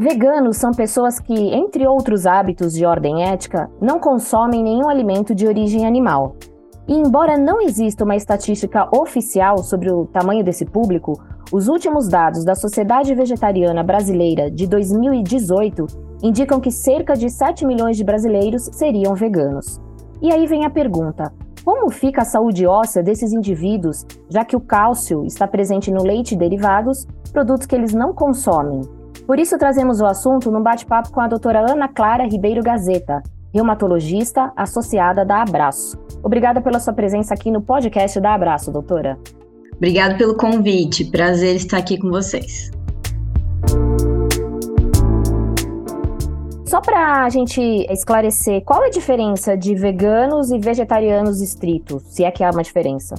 Veganos são pessoas que, entre outros hábitos de ordem ética, não consomem nenhum alimento de origem animal. E embora não exista uma estatística oficial sobre o tamanho desse público, os últimos dados da Sociedade Vegetariana Brasileira de 2018 indicam que cerca de 7 milhões de brasileiros seriam veganos. E aí vem a pergunta: como fica a saúde óssea desses indivíduos, já que o cálcio está presente no leite e derivados, produtos que eles não consomem? Por isso trazemos o assunto num bate-papo com a doutora Ana Clara Ribeiro Gazeta, reumatologista associada da Abraço. Obrigada pela sua presença aqui no podcast da Abraço, doutora. Obrigada pelo convite. Prazer estar aqui com vocês. Só para a gente esclarecer, qual é a diferença de veganos e vegetarianos estritos, se é que há uma diferença?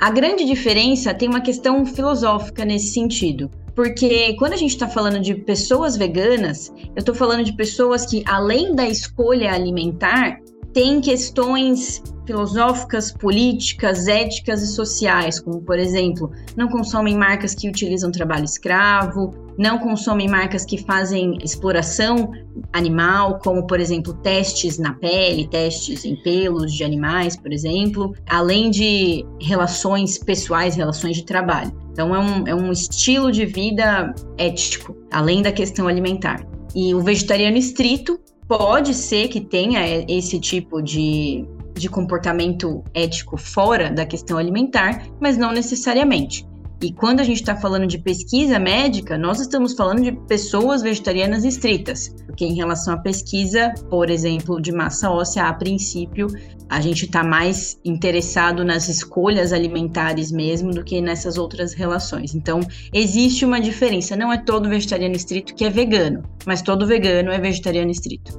A grande diferença tem uma questão filosófica nesse sentido. Porque quando a gente está falando de pessoas veganas, eu estou falando de pessoas que, além da escolha alimentar, têm questões filosóficas, políticas, éticas e sociais, como, por exemplo, não consomem marcas que utilizam trabalho escravo, não consomem marcas que fazem exploração animal, como, por exemplo, testes na pele, testes em pelos de animais, por exemplo, além de relações pessoais, relações de trabalho. Então, é um, é um estilo de vida ético, além da questão alimentar. E o vegetariano estrito pode ser que tenha esse tipo de de comportamento ético fora da questão alimentar, mas não necessariamente. E quando a gente está falando de pesquisa médica, nós estamos falando de pessoas vegetarianas estritas, porque em relação à pesquisa, por exemplo, de massa óssea, a princípio, a gente está mais interessado nas escolhas alimentares mesmo do que nessas outras relações. Então, existe uma diferença. Não é todo vegetariano estrito que é vegano, mas todo vegano é vegetariano estrito.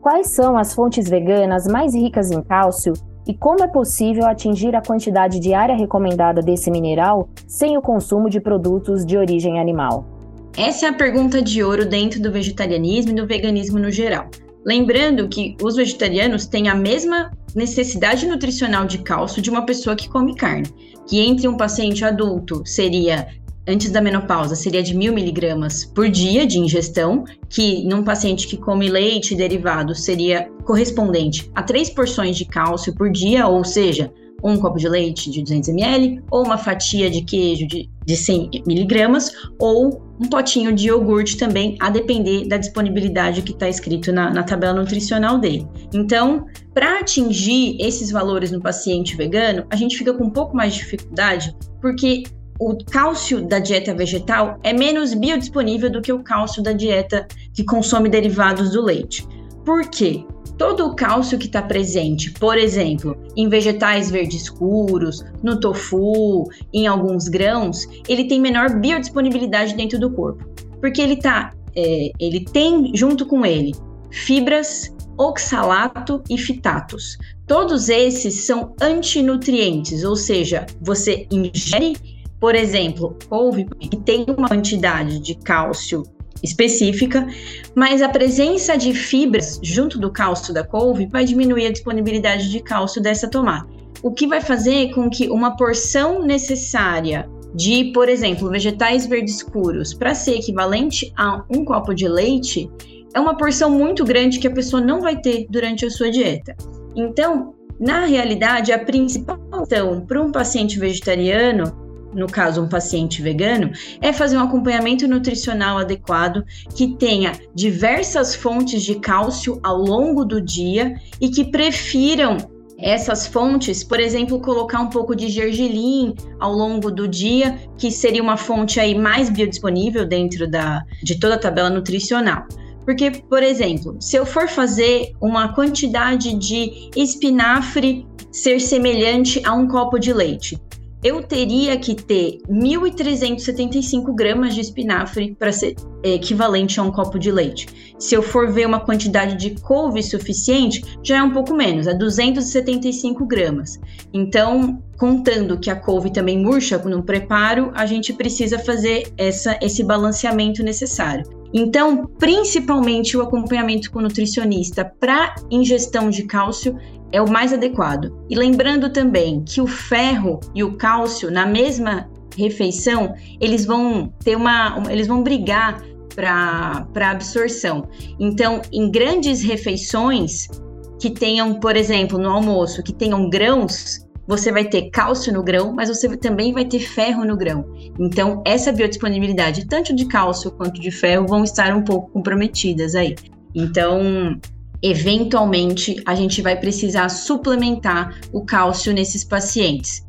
Quais são as fontes veganas mais ricas em cálcio e como é possível atingir a quantidade diária recomendada desse mineral sem o consumo de produtos de origem animal? Essa é a pergunta de ouro dentro do vegetarianismo e do veganismo no geral. Lembrando que os vegetarianos têm a mesma necessidade nutricional de cálcio de uma pessoa que come carne, que entre um paciente adulto seria antes da menopausa seria de mil miligramas por dia de ingestão, que num paciente que come leite e seria correspondente a três porções de cálcio por dia, ou seja, um copo de leite de 200 ml, ou uma fatia de queijo de, de 100 miligramas, ou um potinho de iogurte também, a depender da disponibilidade que está escrito na, na tabela nutricional dele. Então, para atingir esses valores no paciente vegano, a gente fica com um pouco mais de dificuldade, porque o cálcio da dieta vegetal é menos biodisponível do que o cálcio da dieta que consome derivados do leite. Por quê? Todo o cálcio que está presente, por exemplo, em vegetais verdes escuros, no tofu, em alguns grãos, ele tem menor biodisponibilidade dentro do corpo, porque ele tá, é, ele tem junto com ele fibras, oxalato e fitatos. Todos esses são antinutrientes, ou seja, você ingere por exemplo, couve que tem uma quantidade de cálcio específica, mas a presença de fibras junto do cálcio da couve vai diminuir a disponibilidade de cálcio dessa tomada. O que vai fazer com que uma porção necessária de, por exemplo, vegetais verdes escuros para ser equivalente a um copo de leite é uma porção muito grande que a pessoa não vai ter durante a sua dieta. Então, na realidade, a principal questão para um paciente vegetariano no caso um paciente vegano, é fazer um acompanhamento nutricional adequado que tenha diversas fontes de cálcio ao longo do dia e que prefiram essas fontes, por exemplo, colocar um pouco de gergelim ao longo do dia, que seria uma fonte aí mais biodisponível dentro da, de toda a tabela nutricional. Porque, por exemplo, se eu for fazer uma quantidade de espinafre ser semelhante a um copo de leite, eu teria que ter 1.375 gramas de espinafre para ser equivalente a um copo de leite. Se eu for ver uma quantidade de couve suficiente, já é um pouco menos, é 275 gramas. Então, contando que a couve também murcha no preparo, a gente precisa fazer essa, esse balanceamento necessário. Então, principalmente o acompanhamento com o nutricionista para ingestão de cálcio é o mais adequado. E lembrando também que o ferro e o cálcio na mesma refeição, eles vão ter uma, eles vão brigar para absorção. Então, em grandes refeições que tenham, por exemplo, no almoço, que tenham grãos, você vai ter cálcio no grão, mas você também vai ter ferro no grão. Então, essa biodisponibilidade, tanto de cálcio quanto de ferro, vão estar um pouco comprometidas aí. Então, eventualmente, a gente vai precisar suplementar o cálcio nesses pacientes.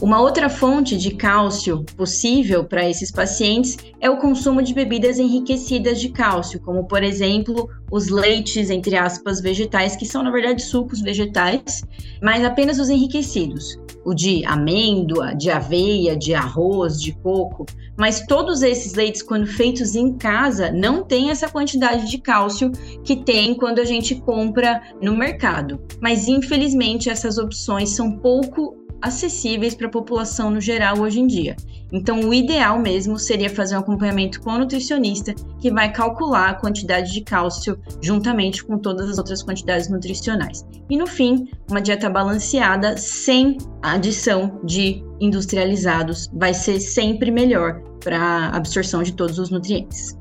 Uma outra fonte de cálcio possível para esses pacientes é o consumo de bebidas enriquecidas de cálcio, como por exemplo os leites, entre aspas, vegetais, que são na verdade sucos vegetais, mas apenas os enriquecidos. O de amêndoa, de aveia, de arroz, de coco, mas todos esses leites, quando feitos em casa, não têm essa quantidade de cálcio que tem quando a gente compra no mercado. Mas infelizmente essas opções são pouco acessíveis para a população no geral hoje em dia. Então, o ideal mesmo seria fazer um acompanhamento com o nutricionista, que vai calcular a quantidade de cálcio juntamente com todas as outras quantidades nutricionais. E no fim, uma dieta balanceada sem adição de industrializados vai ser sempre melhor para a absorção de todos os nutrientes.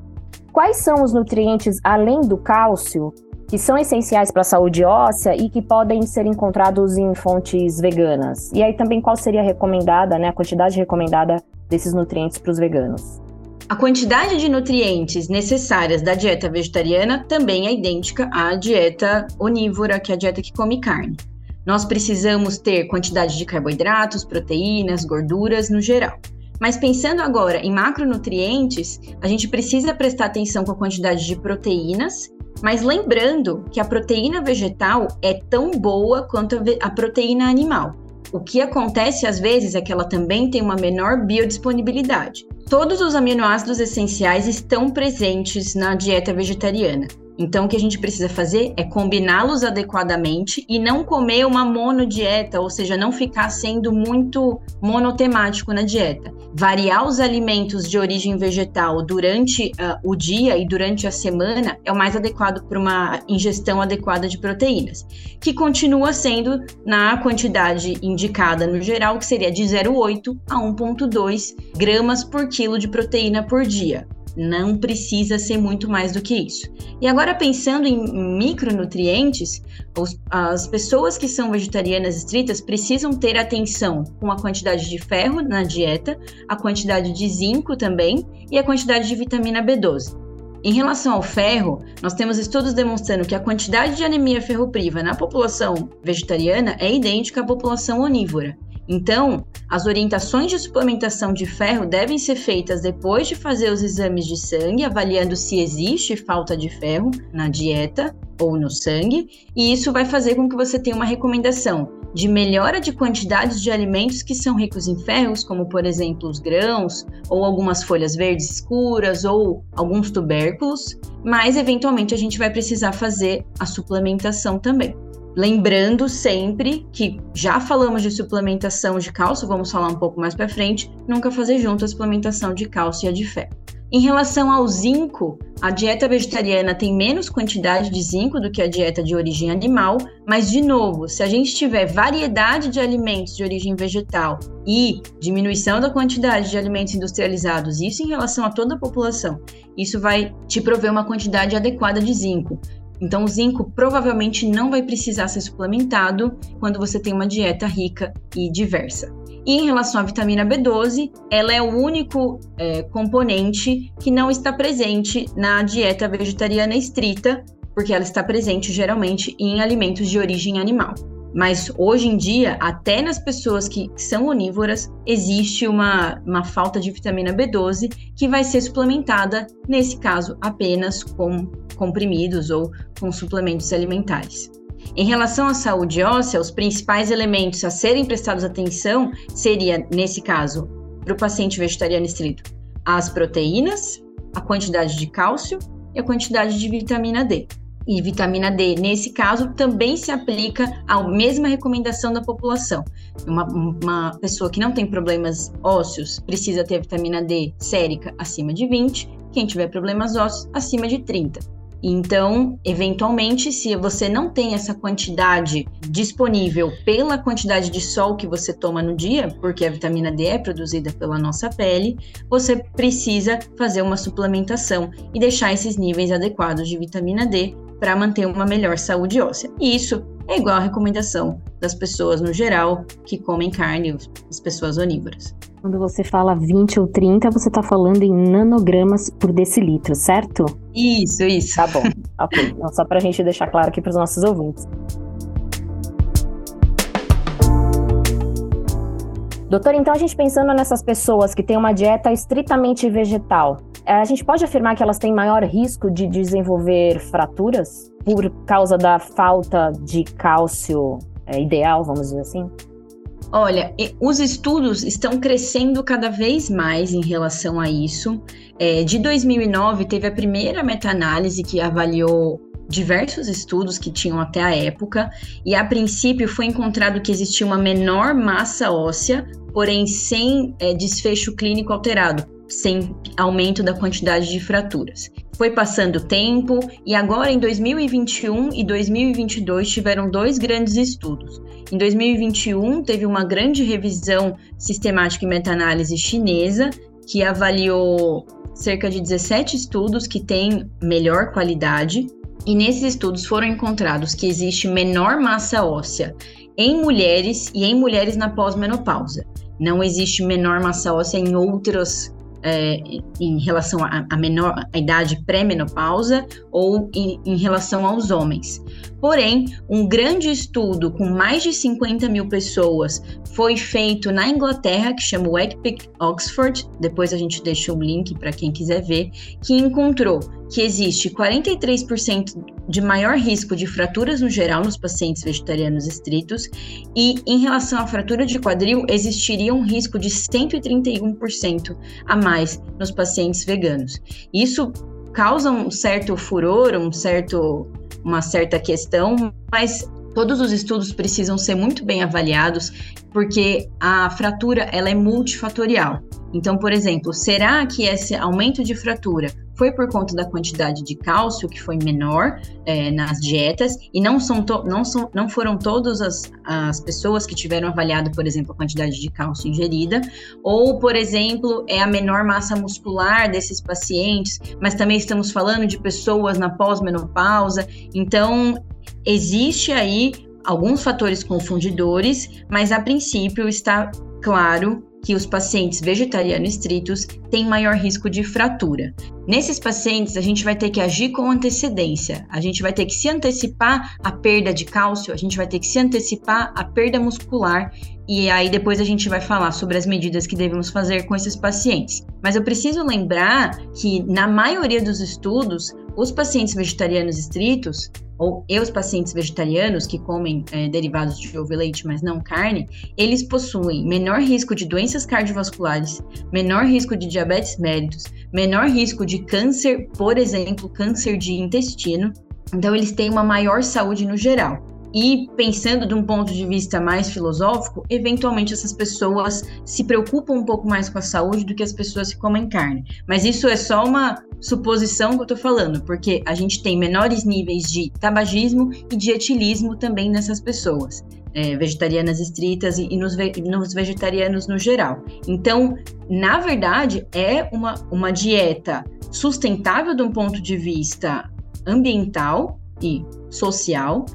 Quais são os nutrientes além do cálcio que são essenciais para a saúde óssea e que podem ser encontrados em fontes veganas. E aí também qual seria a recomendada, né, a quantidade recomendada desses nutrientes para os veganos? A quantidade de nutrientes necessárias da dieta vegetariana também é idêntica à dieta onívora, que é a dieta que come carne. Nós precisamos ter quantidade de carboidratos, proteínas, gorduras no geral. Mas pensando agora em macronutrientes, a gente precisa prestar atenção com a quantidade de proteínas mas lembrando que a proteína vegetal é tão boa quanto a proteína animal. O que acontece às vezes é que ela também tem uma menor biodisponibilidade. Todos os aminoácidos essenciais estão presentes na dieta vegetariana. Então, o que a gente precisa fazer é combiná-los adequadamente e não comer uma monodieta, ou seja, não ficar sendo muito monotemático na dieta. Variar os alimentos de origem vegetal durante uh, o dia e durante a semana é o mais adequado para uma ingestão adequada de proteínas, que continua sendo na quantidade indicada no geral, que seria de 0,8 a 1,2 gramas por quilo de proteína por dia. Não precisa ser muito mais do que isso. E agora, pensando em micronutrientes, as pessoas que são vegetarianas estritas precisam ter atenção com a quantidade de ferro na dieta, a quantidade de zinco também e a quantidade de vitamina B12. Em relação ao ferro, nós temos estudos demonstrando que a quantidade de anemia ferropriva na população vegetariana é idêntica à população onívora. Então, as orientações de suplementação de ferro devem ser feitas depois de fazer os exames de sangue, avaliando se existe falta de ferro na dieta ou no sangue, e isso vai fazer com que você tenha uma recomendação de melhora de quantidades de alimentos que são ricos em ferros, como por exemplo os grãos, ou algumas folhas verdes escuras, ou alguns tubérculos, mas eventualmente a gente vai precisar fazer a suplementação também. Lembrando sempre que já falamos de suplementação de cálcio, vamos falar um pouco mais para frente, nunca fazer junto a suplementação de cálcio e a de ferro. Em relação ao zinco, a dieta vegetariana tem menos quantidade de zinco do que a dieta de origem animal, mas de novo, se a gente tiver variedade de alimentos de origem vegetal e diminuição da quantidade de alimentos industrializados, isso em relação a toda a população, isso vai te prover uma quantidade adequada de zinco. Então, o zinco provavelmente não vai precisar ser suplementado quando você tem uma dieta rica e diversa. E em relação à vitamina B12, ela é o único é, componente que não está presente na dieta vegetariana estrita, porque ela está presente geralmente em alimentos de origem animal. Mas hoje em dia, até nas pessoas que são onívoras, existe uma, uma falta de vitamina B12 que vai ser suplementada, nesse caso, apenas com comprimidos ou com suplementos alimentares. Em relação à saúde óssea, os principais elementos a serem prestados atenção seria, nesse caso, para o paciente vegetariano estrito, as proteínas, a quantidade de cálcio e a quantidade de vitamina D e vitamina D, nesse caso, também se aplica à mesma recomendação da população. Uma, uma pessoa que não tem problemas ósseos precisa ter vitamina D sérica acima de 20, quem tiver problemas ósseos acima de 30. Então, eventualmente, se você não tem essa quantidade disponível pela quantidade de sol que você toma no dia, porque a vitamina D é produzida pela nossa pele, você precisa fazer uma suplementação e deixar esses níveis adequados de vitamina D para manter uma melhor saúde óssea. E isso é igual à recomendação das pessoas no geral que comem carne, as pessoas onívoras. Quando você fala 20 ou 30, você está falando em nanogramas por decilitro, certo? Isso, isso. Tá bom. ok. Não, só para a gente deixar claro aqui para os nossos ouvintes. Doutor, então a gente pensando nessas pessoas que têm uma dieta estritamente vegetal, a gente pode afirmar que elas têm maior risco de desenvolver fraturas por causa da falta de cálcio é, ideal, vamos dizer assim? Olha, os estudos estão crescendo cada vez mais em relação a isso. É, de 2009, teve a primeira meta-análise que avaliou diversos estudos que tinham até a época, e a princípio foi encontrado que existia uma menor massa óssea, porém sem é, desfecho clínico alterado, sem aumento da quantidade de fraturas. Foi passando o tempo e agora em 2021 e 2022 tiveram dois grandes estudos. Em 2021 teve uma grande revisão sistemática e meta-análise chinesa que avaliou cerca de 17 estudos que têm melhor qualidade e nesses estudos foram encontrados que existe menor massa óssea em mulheres e em mulheres na pós-menopausa. Não existe menor massa óssea em outras é, em relação à menor a idade pré-menopausa ou em, em, relação aos homens. Porém, um grande estudo com mais de 50 mil pessoas foi feito na Inglaterra, que chama o ECPIC Oxford, depois a gente deixa o link para quem quiser ver, que encontrou que existe 43% de maior risco de fraturas no geral nos pacientes vegetarianos estritos e em relação à fratura de quadril existiria um risco de 131% a mais nos pacientes veganos. Isso causa um certo furor, um certo uma certa questão, mas todos os estudos precisam ser muito bem avaliados, porque a fratura ela é multifatorial. Então, por exemplo, será que esse aumento de fratura foi por conta da quantidade de cálcio que foi menor é, nas dietas e não são não são não foram todas as, as pessoas que tiveram avaliado, por exemplo, a quantidade de cálcio ingerida, ou por exemplo é a menor massa muscular desses pacientes, mas também estamos falando de pessoas na pós-menopausa, então existe aí alguns fatores confundidores, mas a princípio está claro que os pacientes vegetarianos estritos têm maior risco de fratura. Nesses pacientes, a gente vai ter que agir com antecedência, a gente vai ter que se antecipar a perda de cálcio, a gente vai ter que se antecipar a perda muscular e aí depois a gente vai falar sobre as medidas que devemos fazer com esses pacientes. Mas eu preciso lembrar que na maioria dos estudos, os pacientes vegetarianos estritos ou e os pacientes vegetarianos que comem é, derivados de ovo e leite, mas não carne, eles possuem menor risco de doenças cardiovasculares, menor risco de diabetes mellitus, menor risco de câncer, por exemplo, câncer de intestino. Então, eles têm uma maior saúde no geral. E pensando de um ponto de vista mais filosófico, eventualmente essas pessoas se preocupam um pouco mais com a saúde do que as pessoas que comem carne. Mas isso é só uma suposição que eu tô falando, porque a gente tem menores níveis de tabagismo e de etilismo também nessas pessoas. É, vegetarianas estritas e, e nos, ve nos, vegetarianos no geral. Então, na verdade, é uma, uma dieta sustentável de um ponto de vista ambiental e social,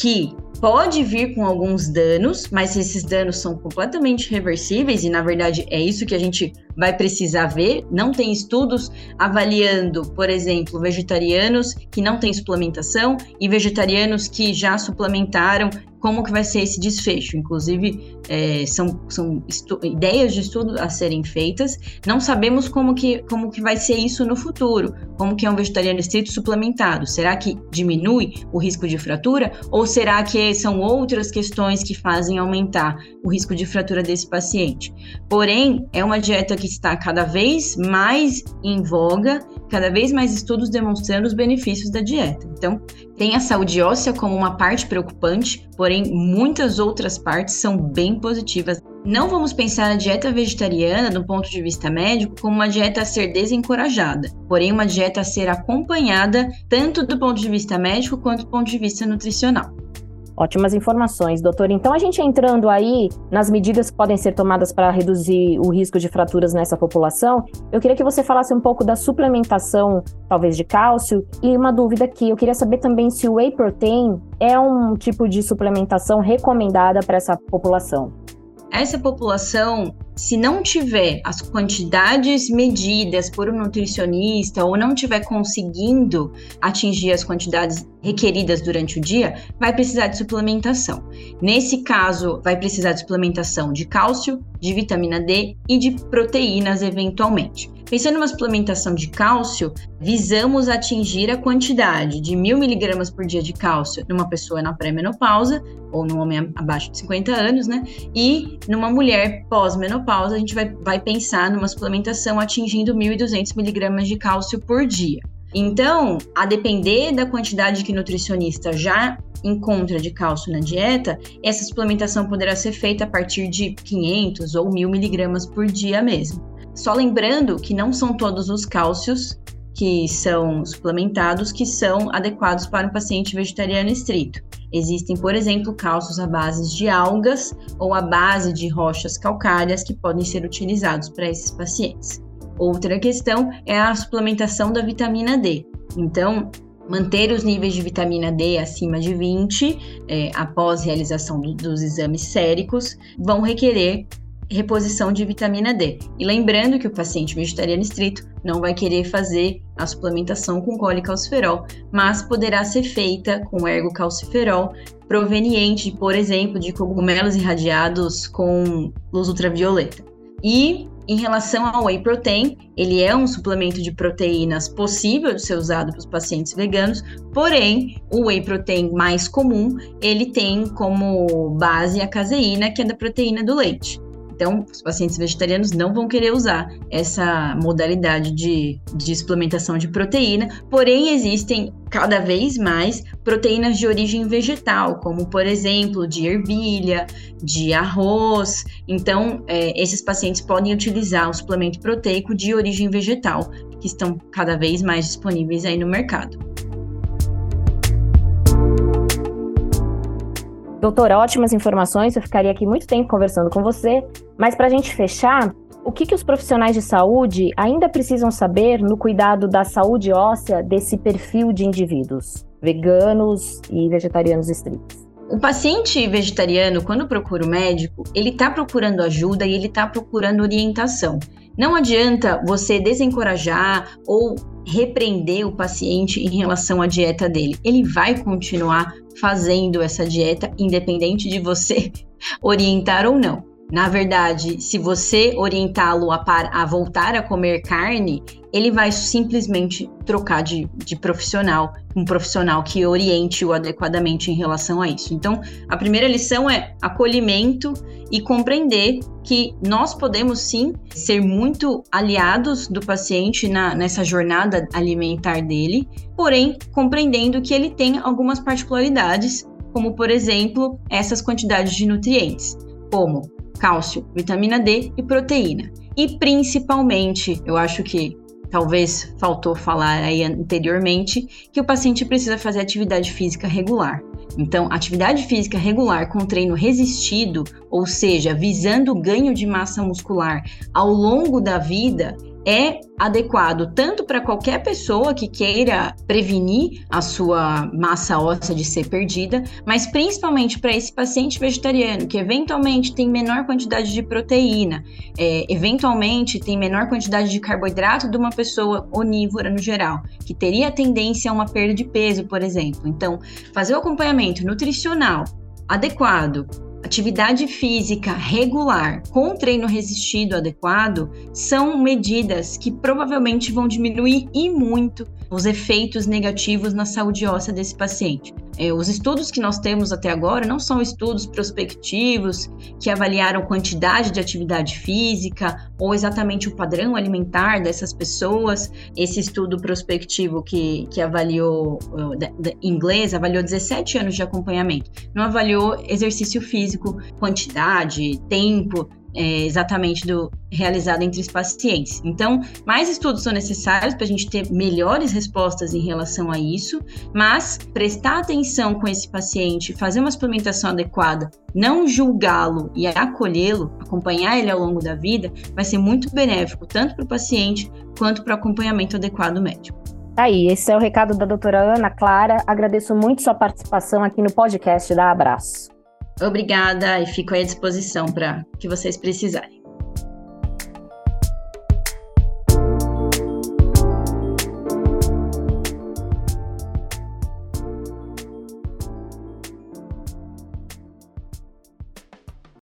que pode vir com alguns danos, mas esses danos são completamente reversíveis e na verdade é isso que a gente vai precisar ver. Não tem estudos avaliando, por exemplo, vegetarianos que não têm suplementação e vegetarianos que já suplementaram como que vai ser esse desfecho. Inclusive, é, são, são ideias de estudo a serem feitas. Não sabemos como que, como que vai ser isso no futuro. Como que é um vegetariano estrito suplementado. Será que diminui o risco de fratura? Ou será que são outras questões que fazem aumentar o risco de fratura desse paciente? Porém, é uma dieta que está cada vez mais em voga, cada vez mais estudos demonstrando os benefícios da dieta. Então, tem a saúde óssea como uma parte preocupante, porém muitas outras partes são bem positivas. Não vamos pensar a dieta vegetariana, do ponto de vista médico, como uma dieta a ser desencorajada, porém uma dieta a ser acompanhada tanto do ponto de vista médico quanto do ponto de vista nutricional. Ótimas informações, doutor. Então, a gente entrando aí nas medidas que podem ser tomadas para reduzir o risco de fraturas nessa população, eu queria que você falasse um pouco da suplementação, talvez de cálcio, e uma dúvida aqui, eu queria saber também se o whey protein é um tipo de suplementação recomendada para essa população. Essa população se não tiver as quantidades medidas por um nutricionista ou não tiver conseguindo atingir as quantidades requeridas durante o dia, vai precisar de suplementação. Nesse caso, vai precisar de suplementação de cálcio, de vitamina D e de proteínas eventualmente. Pensando numa suplementação de cálcio, visamos atingir a quantidade de mil miligramas por dia de cálcio numa pessoa na pré-menopausa ou num homem abaixo de 50 anos, né? E numa mulher pós-menopausa menopausa, a gente vai, vai pensar numa suplementação atingindo 1.200 miligramas de cálcio por dia. Então, a depender da quantidade que o nutricionista já encontra de cálcio na dieta, essa suplementação poderá ser feita a partir de 500 ou 1.000 miligramas por dia mesmo. Só lembrando que não são todos os cálcios que são suplementados que são adequados para um paciente vegetariano estrito. Existem, por exemplo, cálcios à base de algas ou à base de rochas calcárias que podem ser utilizados para esses pacientes. Outra questão é a suplementação da vitamina D. Então, manter os níveis de vitamina D acima de 20 é, após realização do, dos exames séricos vão requerer reposição de vitamina D. E lembrando que o paciente vegetariano estrito não vai querer fazer a suplementação com colicalciferol, mas poderá ser feita com ergocalciferol proveniente, por exemplo, de cogumelos irradiados com luz ultravioleta. E em relação ao whey protein, ele é um suplemento de proteínas possível de ser usado para os pacientes veganos, porém, o whey protein mais comum, ele tem como base a caseína, que é da proteína do leite. Então, os pacientes vegetarianos não vão querer usar essa modalidade de, de suplementação de proteína, porém, existem cada vez mais proteínas de origem vegetal, como por exemplo de ervilha, de arroz. Então, é, esses pacientes podem utilizar o suplemento proteico de origem vegetal, que estão cada vez mais disponíveis aí no mercado. Doutora, ótimas informações. Eu ficaria aqui muito tempo conversando com você. Mas para a gente fechar, o que, que os profissionais de saúde ainda precisam saber no cuidado da saúde óssea desse perfil de indivíduos, veganos e vegetarianos estritos? O paciente vegetariano, quando procura o médico, ele está procurando ajuda e ele está procurando orientação. Não adianta você desencorajar ou repreender o paciente em relação à dieta dele. Ele vai continuar fazendo essa dieta, independente de você orientar ou não. Na verdade, se você orientá-lo a, a, voltar a comer carne, ele vai simplesmente trocar de, de profissional, um profissional que oriente-o adequadamente em relação a isso. Então, a primeira lição é acolhimento e compreender que nós podemos sim ser muito aliados do paciente na, nessa jornada alimentar dele, porém compreendendo que ele tem algumas particularidades, como por exemplo essas quantidades de nutrientes, como cálcio, vitamina D e proteína. E principalmente, eu acho que talvez faltou falar aí anteriormente, que o paciente precisa fazer atividade física regular. Então, atividade física regular com treino resistido, ou seja, visando o ganho de massa muscular ao longo da vida, é adequado tanto para qualquer pessoa que queira prevenir a sua massa óssea de ser perdida, mas principalmente para esse paciente vegetariano que eventualmente tem menor quantidade de proteína, é, eventualmente tem menor quantidade de carboidrato de uma pessoa onívora no geral, que teria tendência a uma perda de peso, por exemplo. Então, fazer o acompanhamento nutricional adequado atividade física regular com treino resistido adequado são medidas que provavelmente vão diminuir e muito os efeitos negativos na saúde óssea desse paciente. É, os estudos que nós temos até agora não são estudos prospectivos que avaliaram quantidade de atividade física ou exatamente o padrão alimentar dessas pessoas. Esse estudo prospectivo que, que avaliou inglês avaliou 17 anos de acompanhamento, não avaliou exercício físico, quantidade, tempo, é, exatamente do realizado entre os pacientes. Então, mais estudos são necessários para a gente ter melhores respostas em relação a isso, mas prestar atenção com esse paciente, fazer uma suplementação adequada, não julgá-lo e acolhê-lo, acompanhar ele ao longo da vida, vai ser muito benéfico tanto para o paciente quanto para o acompanhamento adequado médico. Tá aí, esse é o recado da doutora Ana Clara. Agradeço muito sua participação aqui no podcast da Abraço. Obrigada e fico à disposição para que vocês precisarem.